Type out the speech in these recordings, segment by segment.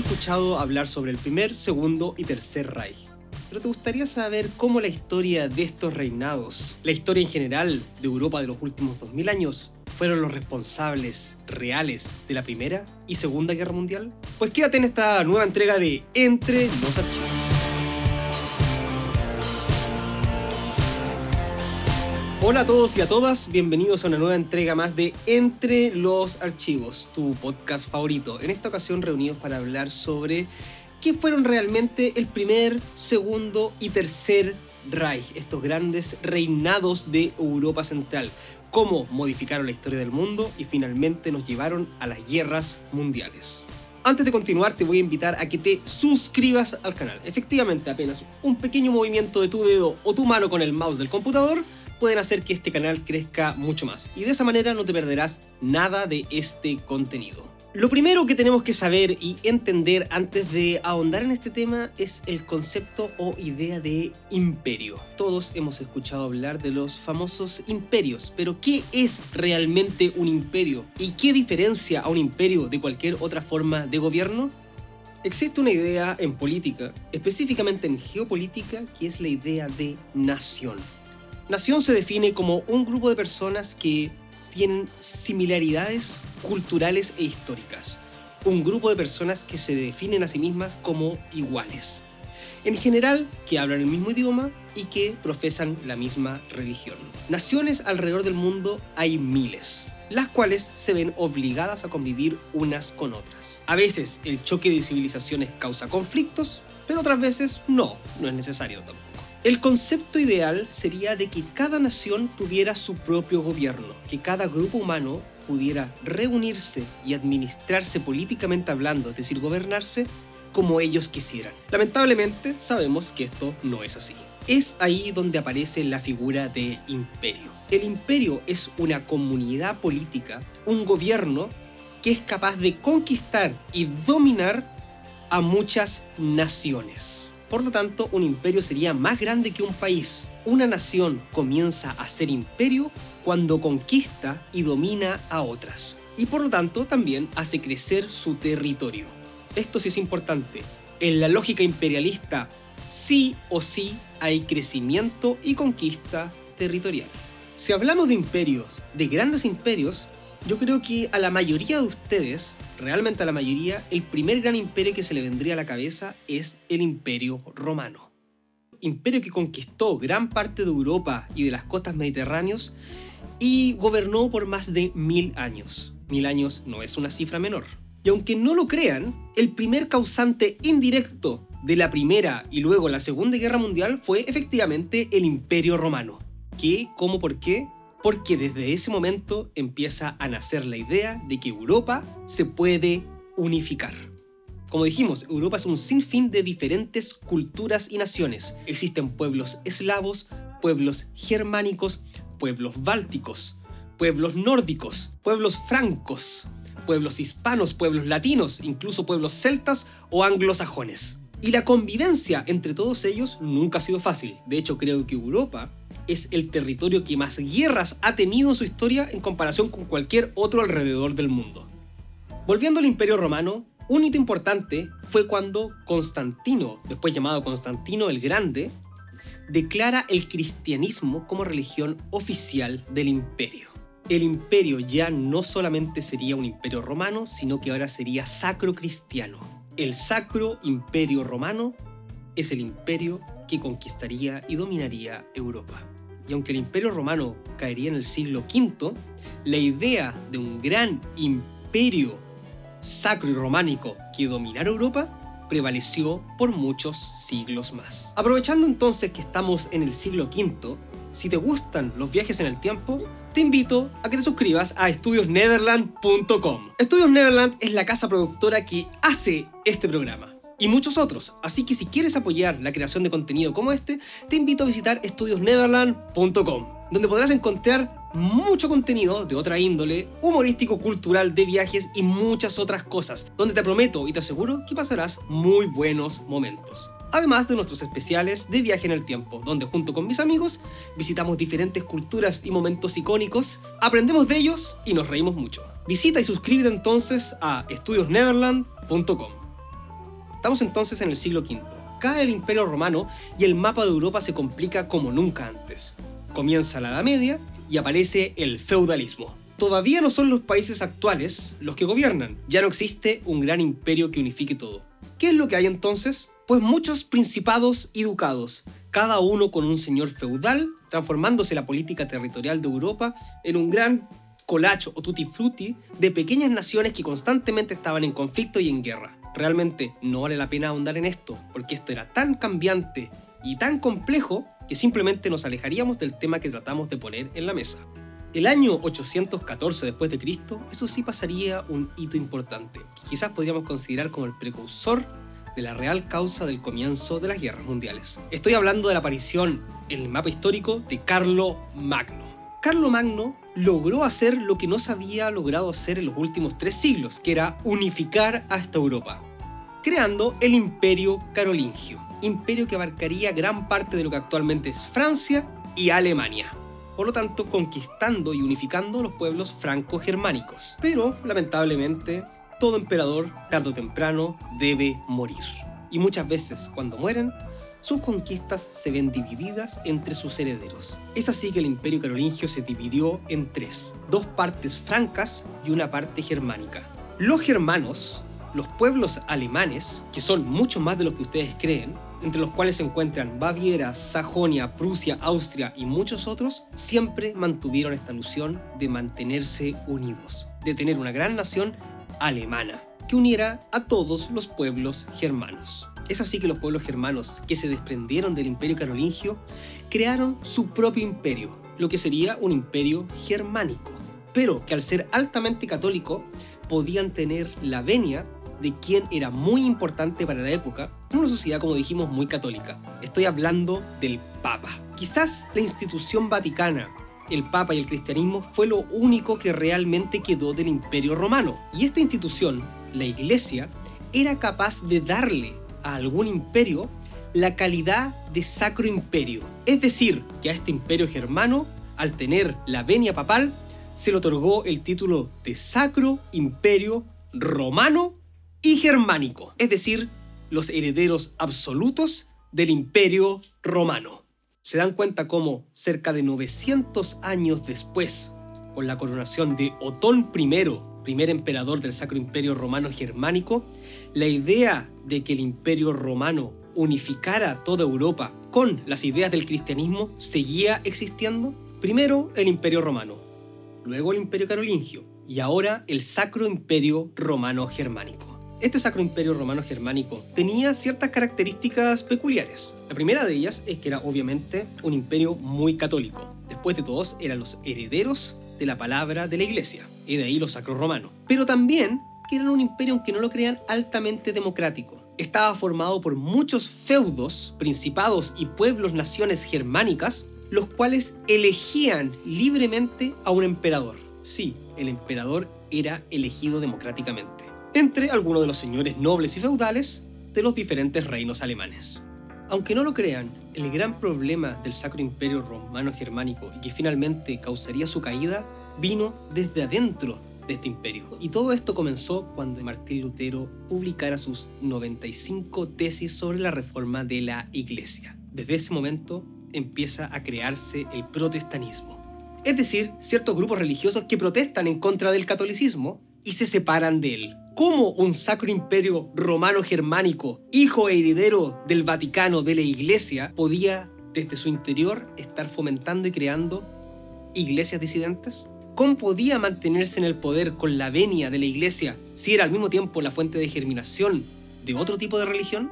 escuchado hablar sobre el primer, segundo y tercer Reich. Pero te gustaría saber cómo la historia de estos reinados, la historia en general de Europa de los últimos 2000 años, fueron los responsables reales de la Primera y Segunda Guerra Mundial? Pues quédate en esta nueva entrega de Entre los Archivos. Hola a todos y a todas, bienvenidos a una nueva entrega más de Entre los Archivos, tu podcast favorito. En esta ocasión reunidos para hablar sobre qué fueron realmente el primer, segundo y tercer Reich, estos grandes reinados de Europa Central, cómo modificaron la historia del mundo y finalmente nos llevaron a las guerras mundiales. Antes de continuar te voy a invitar a que te suscribas al canal. Efectivamente, apenas un pequeño movimiento de tu dedo o tu mano con el mouse del computador pueden hacer que este canal crezca mucho más. Y de esa manera no te perderás nada de este contenido. Lo primero que tenemos que saber y entender antes de ahondar en este tema es el concepto o idea de imperio. Todos hemos escuchado hablar de los famosos imperios, pero ¿qué es realmente un imperio? ¿Y qué diferencia a un imperio de cualquier otra forma de gobierno? Existe una idea en política, específicamente en geopolítica, que es la idea de nación. Nación se define como un grupo de personas que tienen similaridades culturales e históricas. Un grupo de personas que se definen a sí mismas como iguales. En general, que hablan el mismo idioma y que profesan la misma religión. Naciones alrededor del mundo hay miles, las cuales se ven obligadas a convivir unas con otras. A veces el choque de civilizaciones causa conflictos, pero otras veces no, no es necesario tampoco. El concepto ideal sería de que cada nación tuviera su propio gobierno, que cada grupo humano pudiera reunirse y administrarse políticamente hablando, es decir, gobernarse como ellos quisieran. Lamentablemente sabemos que esto no es así. Es ahí donde aparece la figura de imperio. El imperio es una comunidad política, un gobierno que es capaz de conquistar y dominar a muchas naciones. Por lo tanto, un imperio sería más grande que un país. Una nación comienza a ser imperio cuando conquista y domina a otras. Y por lo tanto también hace crecer su territorio. Esto sí es importante. En la lógica imperialista, sí o sí hay crecimiento y conquista territorial. Si hablamos de imperios, de grandes imperios, yo creo que a la mayoría de ustedes realmente a la mayoría, el primer gran imperio que se le vendría a la cabeza es el imperio romano. Imperio que conquistó gran parte de Europa y de las costas mediterráneas y gobernó por más de mil años. Mil años no es una cifra menor. Y aunque no lo crean, el primer causante indirecto de la Primera y luego la Segunda Guerra Mundial fue efectivamente el Imperio Romano. ¿Qué? ¿Cómo? ¿Por qué? Porque desde ese momento empieza a nacer la idea de que Europa se puede unificar. Como dijimos, Europa es un sinfín de diferentes culturas y naciones. Existen pueblos eslavos, pueblos germánicos, pueblos bálticos, pueblos nórdicos, pueblos francos, pueblos hispanos, pueblos latinos, incluso pueblos celtas o anglosajones. Y la convivencia entre todos ellos nunca ha sido fácil. De hecho, creo que Europa es el territorio que más guerras ha tenido en su historia en comparación con cualquier otro alrededor del mundo. Volviendo al Imperio Romano, un hito importante fue cuando Constantino, después llamado Constantino el Grande, declara el cristianismo como religión oficial del imperio. El imperio ya no solamente sería un imperio romano, sino que ahora sería sacro cristiano. El sacro imperio romano es el imperio que conquistaría y dominaría Europa y aunque el imperio romano caería en el siglo V, la idea de un gran imperio sacro y románico que dominara Europa prevaleció por muchos siglos más. Aprovechando entonces que estamos en el siglo V, si te gustan los viajes en el tiempo, te invito a que te suscribas a estudiosneverland.com. Estudios Neverland es la casa productora que hace este programa y muchos otros. Así que si quieres apoyar la creación de contenido como este, te invito a visitar estudiosneverland.com, donde podrás encontrar mucho contenido de otra índole, humorístico, cultural, de viajes y muchas otras cosas, donde te prometo y te aseguro que pasarás muy buenos momentos. Además de nuestros especiales de viaje en el tiempo, donde junto con mis amigos visitamos diferentes culturas y momentos icónicos, aprendemos de ellos y nos reímos mucho. Visita y suscríbete entonces a estudiosneverland.com. Estamos entonces en el siglo V. Cae el Imperio Romano y el mapa de Europa se complica como nunca antes. Comienza la Edad Media y aparece el feudalismo. Todavía no son los países actuales los que gobiernan, ya no existe un gran imperio que unifique todo. ¿Qué es lo que hay entonces? Pues muchos principados y ducados, cada uno con un señor feudal, transformándose la política territorial de Europa en un gran colacho o tutti frutti de pequeñas naciones que constantemente estaban en conflicto y en guerra. Realmente no vale la pena ahondar en esto, porque esto era tan cambiante y tan complejo que simplemente nos alejaríamos del tema que tratamos de poner en la mesa. El año 814 después de Cristo, eso sí pasaría un hito importante, que quizás podríamos considerar como el precursor de la real causa del comienzo de las guerras mundiales. Estoy hablando de la aparición en el mapa histórico de Carlo Magno. Carlo Magno logró hacer lo que no se había logrado hacer en los últimos tres siglos, que era unificar a esta Europa, creando el Imperio Carolingio, imperio que abarcaría gran parte de lo que actualmente es Francia y Alemania. Por lo tanto, conquistando y unificando los pueblos franco-germánicos. Pero, lamentablemente, todo emperador, tarde o temprano, debe morir. Y muchas veces, cuando mueren, sus conquistas se ven divididas entre sus herederos. Es así que el imperio carolingio se dividió en tres, dos partes francas y una parte germánica. Los germanos, los pueblos alemanes, que son mucho más de lo que ustedes creen, entre los cuales se encuentran Baviera, Sajonia, Prusia, Austria y muchos otros, siempre mantuvieron esta ilusión de mantenerse unidos, de tener una gran nación alemana que uniera a todos los pueblos germanos. Es así que los pueblos germanos que se desprendieron del imperio carolingio crearon su propio imperio, lo que sería un imperio germánico, pero que al ser altamente católico podían tener la venia de quien era muy importante para la época en una sociedad, como dijimos, muy católica. Estoy hablando del Papa. Quizás la institución vaticana, el Papa y el cristianismo fue lo único que realmente quedó del imperio romano. Y esta institución, la Iglesia, era capaz de darle a algún imperio la calidad de sacro imperio. Es decir, que a este imperio germano, al tener la venia papal, se le otorgó el título de sacro imperio romano y germánico. Es decir, los herederos absolutos del imperio romano. Se dan cuenta cómo cerca de 900 años después, con la coronación de Otón I, primer emperador del Sacro Imperio Romano Germánico, la idea de que el imperio romano unificara toda Europa con las ideas del cristianismo seguía existiendo. Primero el imperio romano, luego el imperio carolingio y ahora el Sacro Imperio Romano Germánico. Este Sacro Imperio Romano Germánico tenía ciertas características peculiares. La primera de ellas es que era obviamente un imperio muy católico. Después de todos eran los herederos de la palabra de la iglesia, y de ahí los sacros romanos. Pero también que eran un imperio, aunque no lo crean, altamente democrático. Estaba formado por muchos feudos, principados y pueblos, naciones germánicas, los cuales elegían libremente a un emperador. Sí, el emperador era elegido democráticamente, entre algunos de los señores nobles y feudales de los diferentes reinos alemanes. Aunque no lo crean, el gran problema del Sacro Imperio Romano Germánico y que finalmente causaría su caída vino desde adentro de este imperio. Y todo esto comenzó cuando Martín Lutero publicara sus 95 tesis sobre la reforma de la Iglesia. Desde ese momento empieza a crearse el protestanismo. Es decir, ciertos grupos religiosos que protestan en contra del catolicismo y se separan de él. ¿Cómo un sacro imperio romano-germánico, hijo e heredero del Vaticano, de la Iglesia, podía desde su interior estar fomentando y creando iglesias disidentes? ¿Cómo podía mantenerse en el poder con la venia de la iglesia si era al mismo tiempo la fuente de germinación de otro tipo de religión?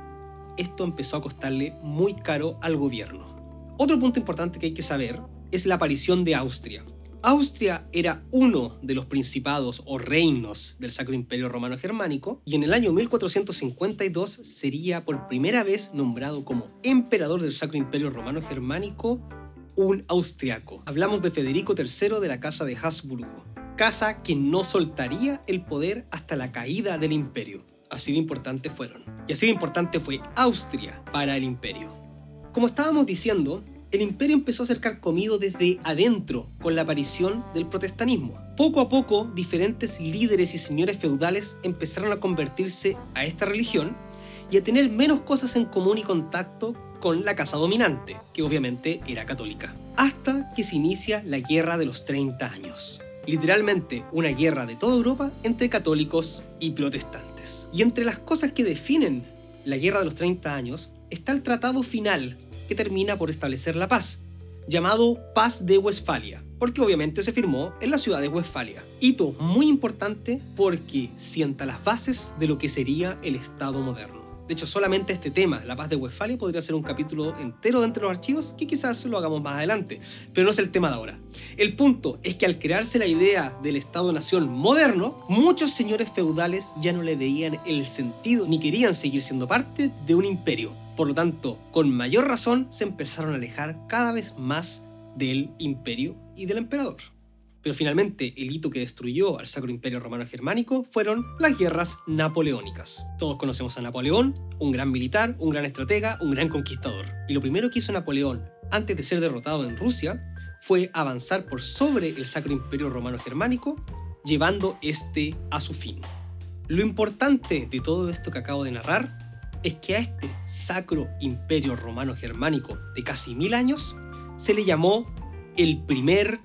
Esto empezó a costarle muy caro al gobierno. Otro punto importante que hay que saber es la aparición de Austria. Austria era uno de los principados o reinos del Sacro Imperio Romano Germánico y en el año 1452 sería por primera vez nombrado como emperador del Sacro Imperio Romano Germánico un austriaco. Hablamos de Federico III de la Casa de Habsburgo, casa que no soltaría el poder hasta la caída del imperio. Así de importante fueron. Y así de importante fue Austria para el imperio. Como estábamos diciendo, el imperio empezó a ser carcomido desde adentro con la aparición del protestantismo. Poco a poco, diferentes líderes y señores feudales empezaron a convertirse a esta religión y a tener menos cosas en común y contacto con la casa dominante, que obviamente era católica. Hasta que se inicia la Guerra de los 30 años. Literalmente una guerra de toda Europa entre católicos y protestantes. Y entre las cosas que definen la Guerra de los 30 años está el tratado final termina por establecer la paz, llamado Paz de Westfalia, porque obviamente se firmó en la ciudad de Westfalia. Hito muy importante porque sienta las bases de lo que sería el Estado moderno. De hecho, solamente este tema, la paz de Westfalia, podría ser un capítulo entero de entre los archivos que quizás lo hagamos más adelante, pero no es el tema de ahora. El punto es que al crearse la idea del Estado-Nación moderno, muchos señores feudales ya no le veían el sentido ni querían seguir siendo parte de un imperio. Por lo tanto, con mayor razón se empezaron a alejar cada vez más del imperio y del emperador. Pero finalmente el hito que destruyó al Sacro Imperio Romano Germánico fueron las guerras napoleónicas. Todos conocemos a Napoleón, un gran militar, un gran estratega, un gran conquistador. Y lo primero que hizo Napoleón, antes de ser derrotado en Rusia, fue avanzar por sobre el Sacro Imperio Romano Germánico, llevando este a su fin. Lo importante de todo esto que acabo de narrar es que a este Sacro Imperio Romano Germánico de casi mil años se le llamó el primer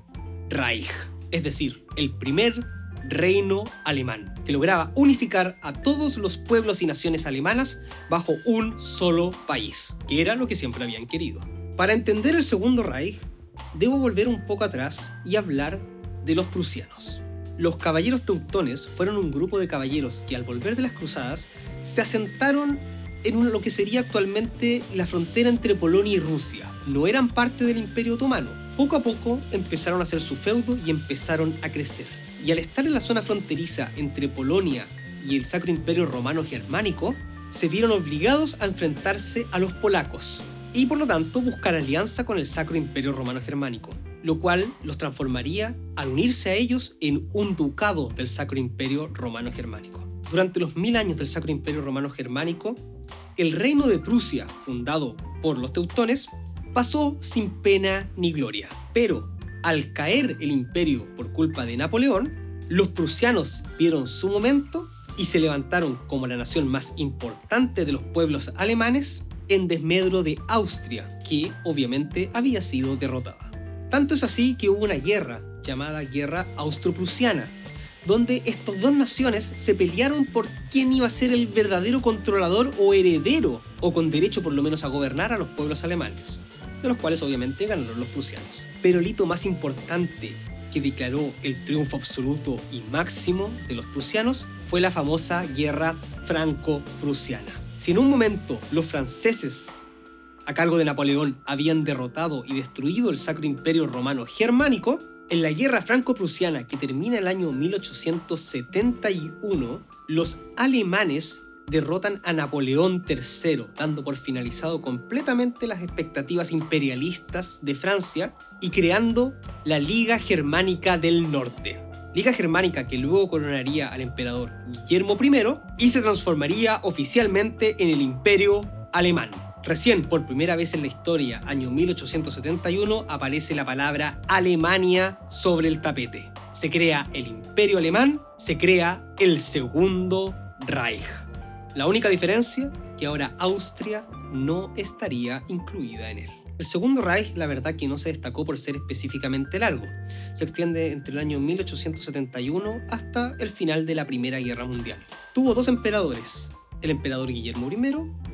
Reich, es decir, el primer reino alemán, que lograba unificar a todos los pueblos y naciones alemanas bajo un solo país, que era lo que siempre habían querido. Para entender el segundo Reich, debo volver un poco atrás y hablar de los prusianos. Los caballeros teutones fueron un grupo de caballeros que al volver de las cruzadas se asentaron en lo que sería actualmente la frontera entre Polonia y Rusia. No eran parte del Imperio Otomano. Poco a poco empezaron a hacer su feudo y empezaron a crecer. Y al estar en la zona fronteriza entre Polonia y el Sacro Imperio Romano Germánico, se vieron obligados a enfrentarse a los polacos y por lo tanto buscar alianza con el Sacro Imperio Romano Germánico, lo cual los transformaría al unirse a ellos en un ducado del Sacro Imperio Romano Germánico. Durante los mil años del Sacro Imperio Romano Germánico, el reino de Prusia, fundado por los teutones, pasó sin pena ni gloria. Pero al caer el imperio por culpa de Napoleón, los prusianos vieron su momento y se levantaron como la nación más importante de los pueblos alemanes en desmedro de Austria, que obviamente había sido derrotada. Tanto es así que hubo una guerra llamada Guerra Austro-Prusiana, donde estas dos naciones se pelearon por quién iba a ser el verdadero controlador o heredero, o con derecho por lo menos a gobernar a los pueblos alemanes, de los cuales obviamente ganaron los prusianos. Pero el hito más importante que declaró el triunfo absoluto y máximo de los prusianos fue la famosa guerra franco-prusiana. Si en un momento los franceses a cargo de Napoleón habían derrotado y destruido el Sacro Imperio Romano Germánico, en la guerra franco-prusiana que termina el año 1871, los alemanes derrotan a Napoleón III, dando por finalizado completamente las expectativas imperialistas de Francia y creando la Liga Germánica del Norte. Liga Germánica que luego coronaría al emperador Guillermo I y se transformaría oficialmente en el Imperio Alemán. Recién, por primera vez en la historia, año 1871, aparece la palabra Alemania sobre el tapete. Se crea el Imperio Alemán, se crea el Segundo Reich. La única diferencia, que ahora Austria no estaría incluida en él. El Segundo Reich, la verdad que no se destacó por ser específicamente largo. Se extiende entre el año 1871 hasta el final de la Primera Guerra Mundial. Tuvo dos emperadores, el emperador Guillermo I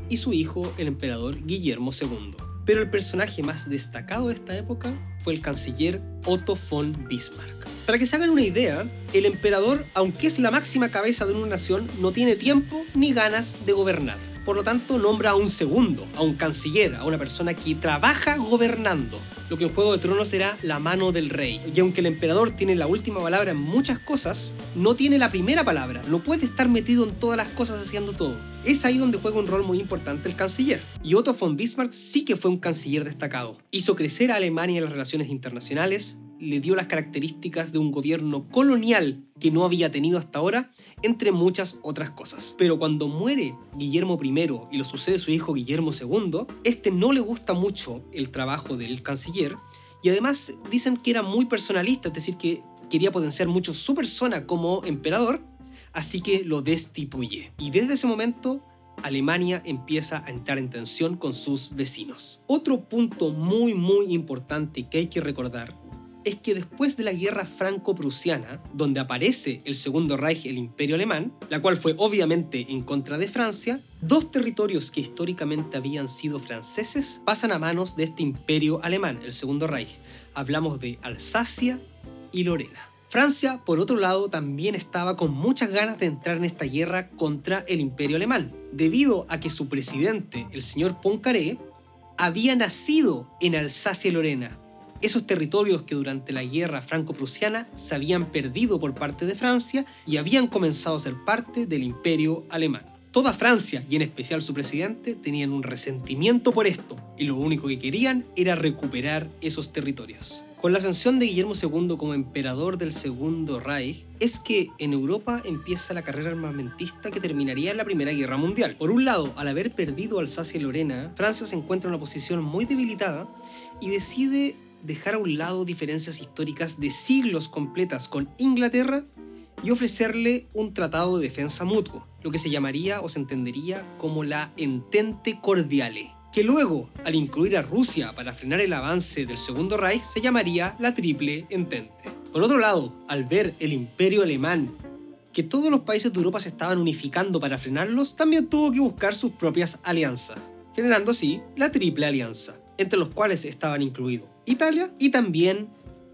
y su hijo, el emperador Guillermo II. Pero el personaje más destacado de esta época fue el canciller Otto von Bismarck. Para que se hagan una idea, el emperador, aunque es la máxima cabeza de una nación, no tiene tiempo ni ganas de gobernar. Por lo tanto, nombra a un segundo, a un canciller, a una persona que trabaja gobernando. Lo que en Juego de Tronos será la mano del rey. Y aunque el emperador tiene la última palabra en muchas cosas, no tiene la primera palabra. No puede estar metido en todas las cosas haciendo todo. Es ahí donde juega un rol muy importante el canciller. Y Otto von Bismarck sí que fue un canciller destacado. Hizo crecer a Alemania en las relaciones internacionales, le dio las características de un gobierno colonial que no había tenido hasta ahora, entre muchas otras cosas. Pero cuando muere Guillermo I y lo sucede su hijo Guillermo II, este no le gusta mucho el trabajo del canciller y además dicen que era muy personalista, es decir, que quería potenciar mucho su persona como emperador, así que lo destituye. Y desde ese momento Alemania empieza a entrar en tensión con sus vecinos. Otro punto muy muy importante que hay que recordar es que después de la guerra franco-prusiana, donde aparece el Segundo Reich, el Imperio Alemán, la cual fue obviamente en contra de Francia, dos territorios que históricamente habían sido franceses pasan a manos de este Imperio Alemán, el Segundo Reich. Hablamos de Alsacia y Lorena. Francia, por otro lado, también estaba con muchas ganas de entrar en esta guerra contra el Imperio Alemán, debido a que su presidente, el señor Poincaré, había nacido en Alsacia y Lorena, esos territorios que durante la guerra franco-prusiana se habían perdido por parte de Francia y habían comenzado a ser parte del imperio alemán. Toda Francia, y en especial su presidente, tenían un resentimiento por esto, y lo único que querían era recuperar esos territorios. Con la ascensión de Guillermo II como emperador del Segundo Reich, es que en Europa empieza la carrera armamentista que terminaría en la Primera Guerra Mundial. Por un lado, al haber perdido Alsacia y Lorena, Francia se encuentra en una posición muy debilitada y decide dejar a un lado diferencias históricas de siglos completas con Inglaterra y ofrecerle un tratado de defensa mutuo, lo que se llamaría o se entendería como la Entente Cordiale, que luego, al incluir a Rusia para frenar el avance del Segundo Reich, se llamaría la Triple Entente. Por otro lado, al ver el imperio alemán que todos los países de Europa se estaban unificando para frenarlos, también tuvo que buscar sus propias alianzas, generando así la Triple Alianza, entre los cuales estaban incluidos Italia y también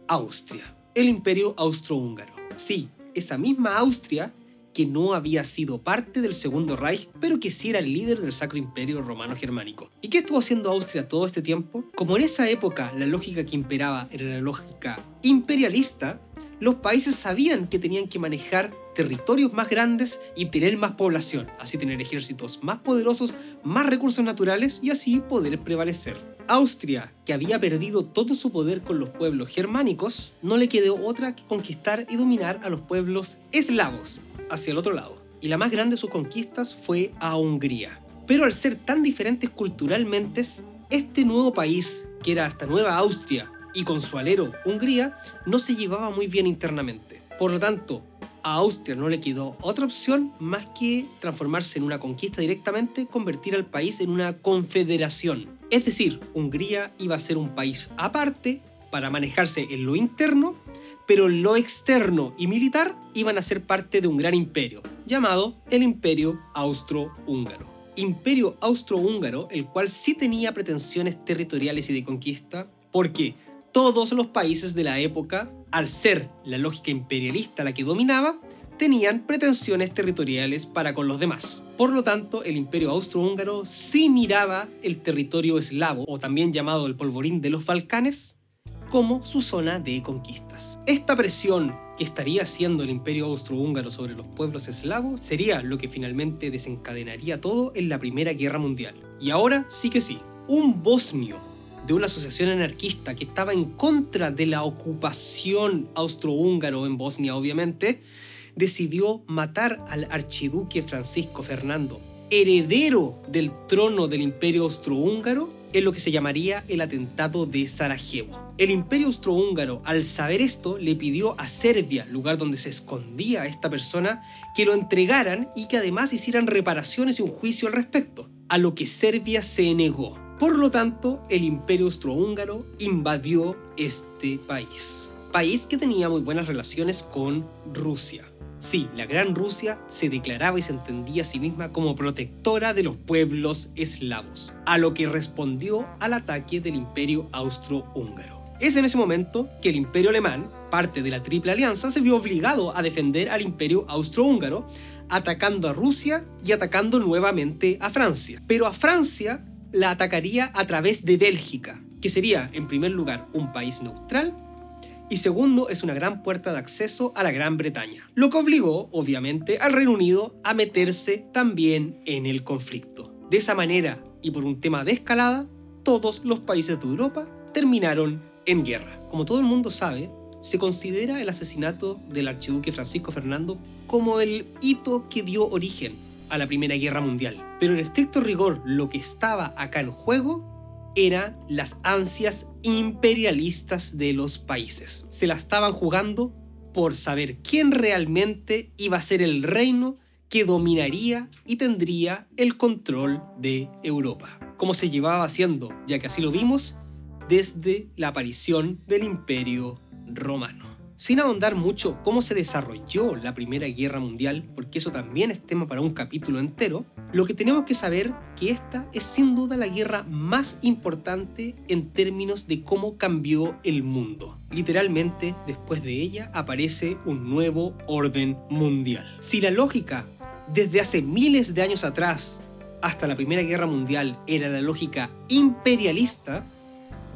Austria, el imperio austrohúngaro. Sí, esa misma Austria que no había sido parte del Segundo Reich, pero que sí era el líder del Sacro Imperio Romano Germánico. ¿Y qué estuvo haciendo Austria todo este tiempo? Como en esa época la lógica que imperaba era la lógica imperialista, los países sabían que tenían que manejar territorios más grandes y tener más población, así tener ejércitos más poderosos, más recursos naturales y así poder prevalecer. Austria, que había perdido todo su poder con los pueblos germánicos, no le quedó otra que conquistar y dominar a los pueblos eslavos hacia el otro lado. Y la más grande de sus conquistas fue a Hungría. Pero al ser tan diferentes culturalmente, este nuevo país, que era esta nueva Austria y con su alero Hungría, no se llevaba muy bien internamente. Por lo tanto, a Austria no le quedó otra opción más que transformarse en una conquista directamente, convertir al país en una confederación. Es decir, Hungría iba a ser un país aparte para manejarse en lo interno, pero en lo externo y militar iban a ser parte de un gran imperio, llamado el Imperio Austro-Húngaro. Imperio Austrohúngaro, el cual sí tenía pretensiones territoriales y de conquista, porque todos los países de la época, al ser la lógica imperialista la que dominaba, tenían pretensiones territoriales para con los demás. Por lo tanto, el imperio austrohúngaro sí miraba el territorio eslavo, o también llamado el polvorín de los Balcanes, como su zona de conquistas. Esta presión que estaría haciendo el imperio austrohúngaro sobre los pueblos eslavos sería lo que finalmente desencadenaría todo en la Primera Guerra Mundial. Y ahora sí que sí, un bosnio de una asociación anarquista que estaba en contra de la ocupación austrohúngaro en Bosnia, obviamente, decidió matar al archiduque Francisco Fernando, heredero del trono del imperio austrohúngaro, en lo que se llamaría el atentado de Sarajevo. El imperio austrohúngaro, al saber esto, le pidió a Serbia, lugar donde se escondía esta persona, que lo entregaran y que además hicieran reparaciones y un juicio al respecto, a lo que Serbia se negó. Por lo tanto, el imperio austrohúngaro invadió este país. País que tenía muy buenas relaciones con Rusia. Sí, la Gran Rusia se declaraba y se entendía a sí misma como protectora de los pueblos eslavos, a lo que respondió al ataque del imperio austrohúngaro. Es en ese momento que el imperio alemán, parte de la Triple Alianza, se vio obligado a defender al imperio austrohúngaro, atacando a Rusia y atacando nuevamente a Francia. Pero a Francia la atacaría a través de Bélgica, que sería en primer lugar un país neutral y segundo es una gran puerta de acceso a la Gran Bretaña, lo que obligó obviamente al Reino Unido a meterse también en el conflicto. De esa manera y por un tema de escalada, todos los países de Europa terminaron en guerra. Como todo el mundo sabe, se considera el asesinato del archiduque Francisco Fernando como el hito que dio origen a la Primera Guerra Mundial. Pero en estricto rigor, lo que estaba acá en juego eran las ansias imperialistas de los países. Se la estaban jugando por saber quién realmente iba a ser el reino que dominaría y tendría el control de Europa, como se llevaba haciendo, ya que así lo vimos, desde la aparición del Imperio Romano sin ahondar mucho cómo se desarrolló la Primera Guerra Mundial, porque eso también es tema para un capítulo entero, lo que tenemos que saber que esta es sin duda la guerra más importante en términos de cómo cambió el mundo. Literalmente, después de ella aparece un nuevo orden mundial. Si la lógica desde hace miles de años atrás hasta la Primera Guerra Mundial era la lógica imperialista,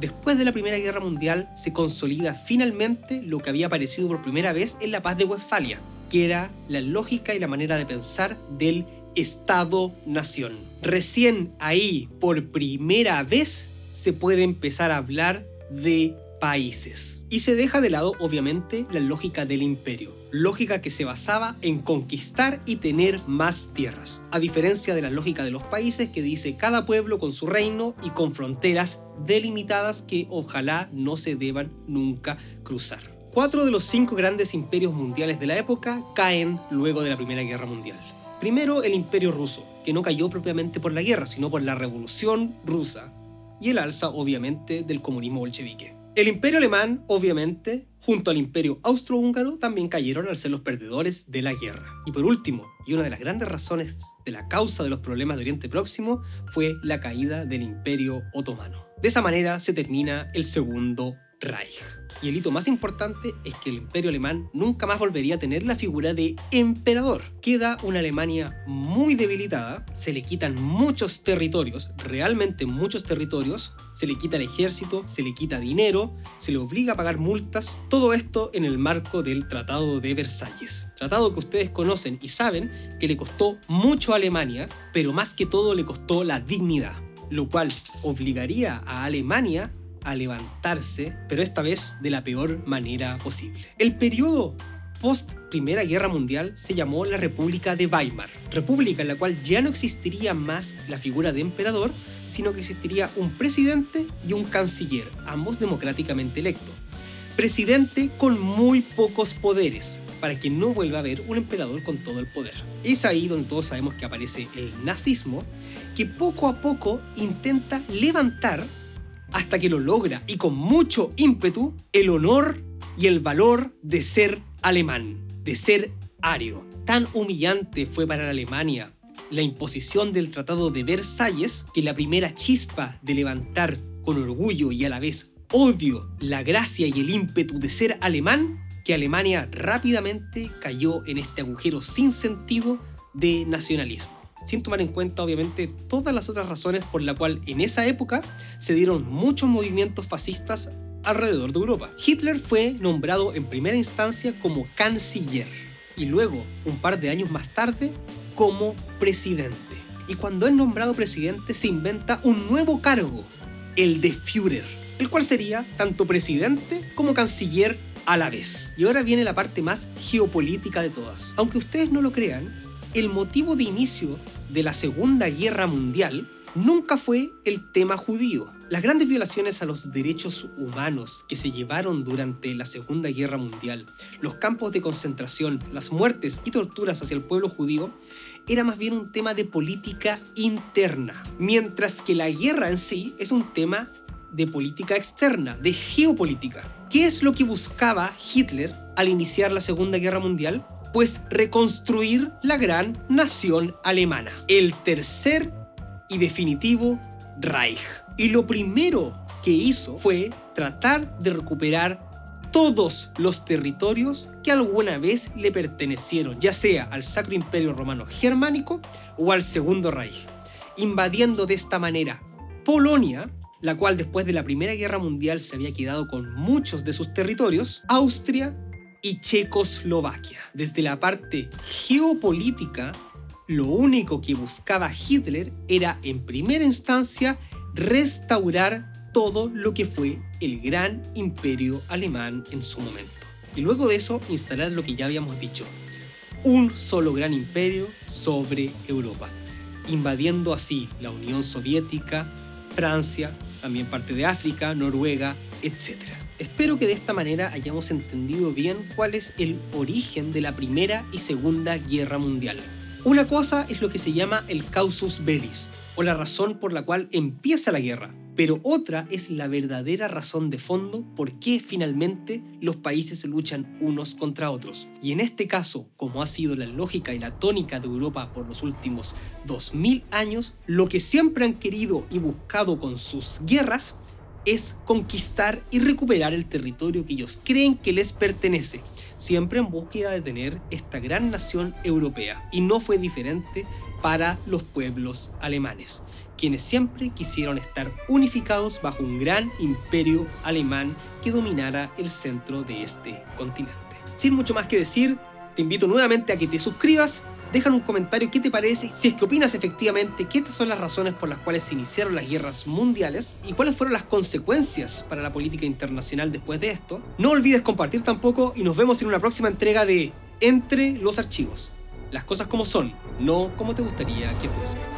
Después de la Primera Guerra Mundial se consolida finalmente lo que había aparecido por primera vez en la paz de Westfalia, que era la lógica y la manera de pensar del Estado-Nación. Recién ahí, por primera vez, se puede empezar a hablar de países. Y se deja de lado, obviamente, la lógica del imperio lógica que se basaba en conquistar y tener más tierras, a diferencia de la lógica de los países que dice cada pueblo con su reino y con fronteras delimitadas que ojalá no se deban nunca cruzar. Cuatro de los cinco grandes imperios mundiales de la época caen luego de la Primera Guerra Mundial. Primero el imperio ruso, que no cayó propiamente por la guerra, sino por la revolución rusa, y el alza obviamente del comunismo bolchevique. El imperio alemán, obviamente, junto al imperio austrohúngaro, también cayeron al ser los perdedores de la guerra. Y por último, y una de las grandes razones de la causa de los problemas de Oriente Próximo, fue la caída del imperio otomano. De esa manera se termina el segundo Reich. Y el hito más importante es que el imperio alemán nunca más volvería a tener la figura de emperador. Queda una Alemania muy debilitada, se le quitan muchos territorios, realmente muchos territorios, se le quita el ejército, se le quita dinero, se le obliga a pagar multas, todo esto en el marco del Tratado de Versalles. Tratado que ustedes conocen y saben que le costó mucho a Alemania, pero más que todo le costó la dignidad lo cual obligaría a Alemania a levantarse, pero esta vez de la peor manera posible. El periodo post Primera Guerra Mundial se llamó la República de Weimar, república en la cual ya no existiría más la figura de emperador, sino que existiría un presidente y un canciller, ambos democráticamente electos. Presidente con muy pocos poderes, para que no vuelva a haber un emperador con todo el poder. Es ahí donde todos sabemos que aparece el nazismo, que poco a poco intenta levantar hasta que lo logra y con mucho ímpetu el honor y el valor de ser alemán, de ser ario. Tan humillante fue para la Alemania la imposición del Tratado de Versalles que la primera chispa de levantar con orgullo y a la vez odio la gracia y el ímpetu de ser alemán, que Alemania rápidamente cayó en este agujero sin sentido de nacionalismo sin tomar en cuenta obviamente todas las otras razones por la cual en esa época se dieron muchos movimientos fascistas alrededor de Europa. Hitler fue nombrado en primera instancia como canciller y luego, un par de años más tarde, como presidente. Y cuando es nombrado presidente se inventa un nuevo cargo, el de Führer, el cual sería tanto presidente como canciller a la vez. Y ahora viene la parte más geopolítica de todas. Aunque ustedes no lo crean, el motivo de inicio de la Segunda Guerra Mundial nunca fue el tema judío. Las grandes violaciones a los derechos humanos que se llevaron durante la Segunda Guerra Mundial, los campos de concentración, las muertes y torturas hacia el pueblo judío, era más bien un tema de política interna, mientras que la guerra en sí es un tema de política externa, de geopolítica. ¿Qué es lo que buscaba Hitler al iniciar la Segunda Guerra Mundial? Pues reconstruir la gran nación alemana, el tercer y definitivo Reich. Y lo primero que hizo fue tratar de recuperar todos los territorios que alguna vez le pertenecieron, ya sea al Sacro Imperio Romano Germánico o al Segundo Reich, invadiendo de esta manera Polonia, la cual después de la Primera Guerra Mundial se había quedado con muchos de sus territorios, Austria, y Checoslovaquia. Desde la parte geopolítica, lo único que buscaba Hitler era en primera instancia restaurar todo lo que fue el gran imperio alemán en su momento. Y luego de eso instalar lo que ya habíamos dicho, un solo gran imperio sobre Europa, invadiendo así la Unión Soviética, Francia, también parte de África, Noruega, etc. Espero que de esta manera hayamos entendido bien cuál es el origen de la Primera y Segunda Guerra Mundial. Una cosa es lo que se llama el causus bellis, o la razón por la cual empieza la guerra, pero otra es la verdadera razón de fondo por qué finalmente los países luchan unos contra otros. Y en este caso, como ha sido la lógica y la tónica de Europa por los últimos 2000 años, lo que siempre han querido y buscado con sus guerras es conquistar y recuperar el territorio que ellos creen que les pertenece, siempre en búsqueda de tener esta gran nación europea. Y no fue diferente para los pueblos alemanes quienes siempre quisieron estar unificados bajo un gran imperio alemán que dominara el centro de este continente. Sin mucho más que decir, te invito nuevamente a que te suscribas, dejan un comentario qué te parece, si es que opinas efectivamente que estas son las razones por las cuales se iniciaron las guerras mundiales y cuáles fueron las consecuencias para la política internacional después de esto. No olvides compartir tampoco y nos vemos en una próxima entrega de Entre los Archivos. Las cosas como son, no como te gustaría que fuesen.